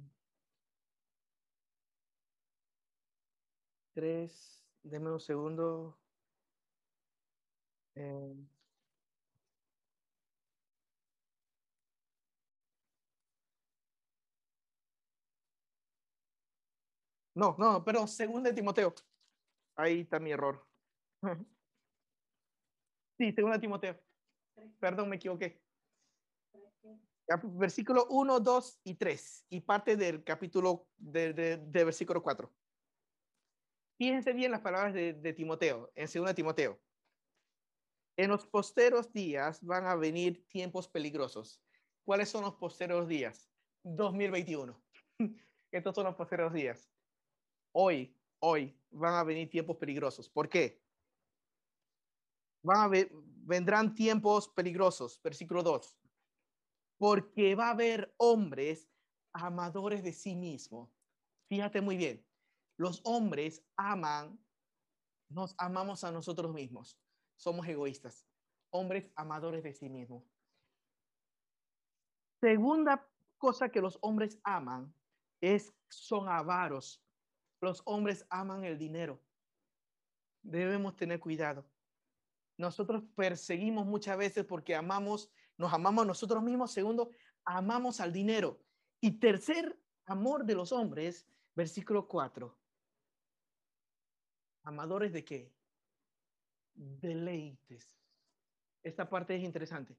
Speaker 1: tres, deme un segundo. Eh, no, no, pero segundo de Timoteo. Ahí está mi error. Sí, segundo de Timoteo. Perdón, me equivoqué versículo 1, 2 y 3 y parte del capítulo de, de, versículo 4. Fíjense bien las palabras de, Timoteo, en 2 Timoteo. En los posteros días van a venir tiempos peligrosos. ¿Cuáles son los posteros días? 2021. Estos son los posteros días. Hoy, hoy van a venir tiempos peligrosos. ¿Por qué? Van a ver, vendrán tiempos peligrosos. Versículo 2 porque va a haber hombres amadores de sí mismo. Fíjate muy bien, los hombres aman, nos amamos a nosotros mismos. Somos egoístas, hombres amadores de sí mismos. Segunda cosa que los hombres aman es son avaros. Los hombres aman el dinero. Debemos tener cuidado. Nosotros perseguimos muchas veces porque amamos, nos amamos a nosotros mismos. Segundo, amamos al dinero. Y tercer amor de los hombres, versículo 4. Amadores de qué? Deleites. Esta parte es interesante.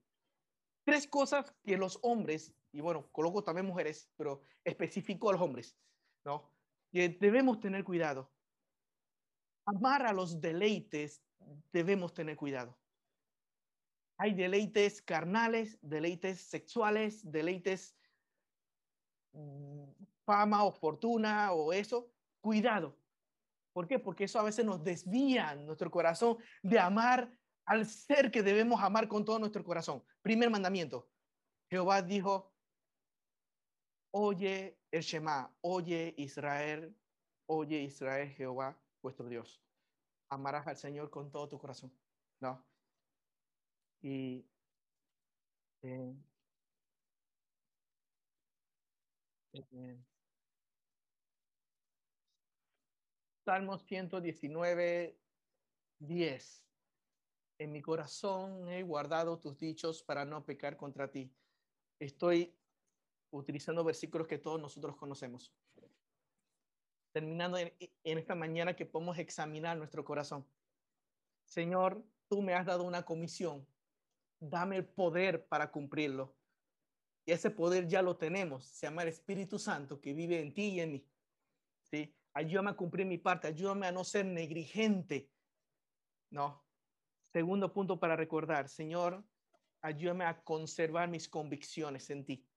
Speaker 1: Tres cosas que los hombres, y bueno, coloco también mujeres, pero especifico a los hombres, ¿no? Que debemos tener cuidado. Amar a los deleites, debemos tener cuidado. Hay deleites carnales, deleites sexuales, deleites mm, fama o fortuna o eso. Cuidado. ¿Por qué? Porque eso a veces nos desvía nuestro corazón de amar al ser que debemos amar con todo nuestro corazón. Primer mandamiento. Jehová dijo, oye el Shema, oye Israel, oye Israel, Jehová, vuestro Dios. Amarás al Señor con todo tu corazón. ¿No? Y eh, eh, Salmos 119, 10. En mi corazón he guardado tus dichos para no pecar contra ti. Estoy utilizando versículos que todos nosotros conocemos. Terminando en, esta mañana que podemos examinar nuestro corazón. Señor, tú me has dado una comisión. Dame el poder para cumplirlo. Y ese poder ya lo tenemos. Se llama el Espíritu Santo que vive en ti y en mí. ¿Sí? Ayúdame a cumplir mi parte. Ayúdame a no ser negligente. No, Segundo punto para recordar, Señor, ayúdame a conservar mis convicciones en ti.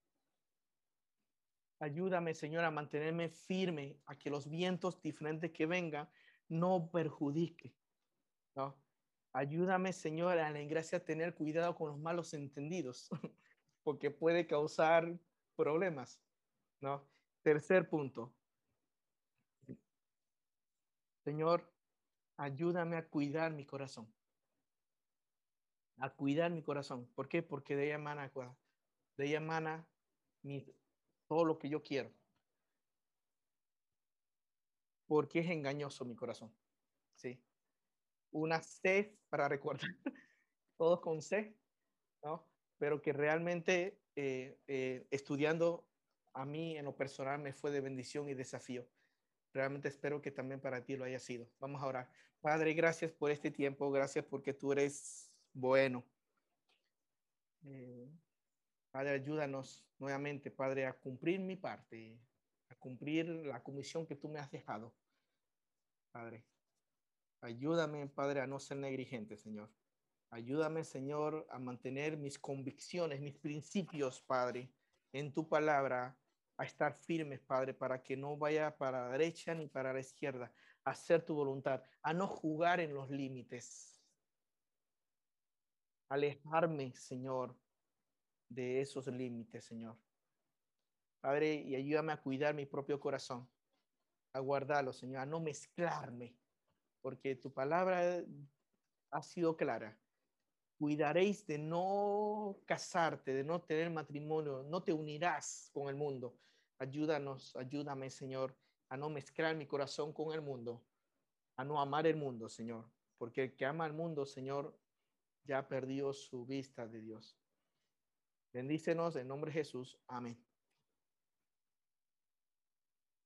Speaker 1: Ayúdame, Señor, a mantenerme firme, a que los vientos diferentes que vengan no perjudiquen. ¿no? Ayúdame, Señor, a la ingracia a tener cuidado con los malos entendidos, porque puede causar problemas. ¿no? Tercer punto. Señor, ayúdame a cuidar mi corazón a cuidar mi corazón. ¿Por qué? Porque de ella emana, de ella emana mi, todo lo que yo quiero. Porque es engañoso mi corazón. ¿sí? Una sed para recordar, todos con sed, ¿no? Pero que realmente eh, eh, estudiando a mí en lo personal me fue de bendición y desafío. Realmente espero que también para ti lo haya sido. Vamos a orar. Padre, gracias por este tiempo. Gracias porque tú eres bueno. Eh, padre, ayúdanos nuevamente, Padre, a cumplir mi parte, a cumplir la comisión que tú me has dejado. Padre, ayúdame, Padre, a no ser negligente, Señor. Ayúdame, Señor, a mantener mis convicciones, mis principios, Padre, en tu palabra, a estar firmes, Padre, para que no vaya para la derecha ni para la izquierda, a hacer tu voluntad, a no jugar en los límites, alejarme, Señor, de esos límites, Señor. Padre, y ayúdame a cuidar mi propio corazón, a guardarlo, Señor, a no mezclarme, porque tu palabra ha sido clara. Cuidaréis de no casarte, de no tener matrimonio, no te unirás con el mundo. Ayúdanos, ayúdame, Señor, a no mezclar mi corazón con el mundo, a no amar el mundo, Señor, porque el que ama al mundo, Señor, ya perdió su vista de Dios. Bendícenos en nombre de Jesús. Amén.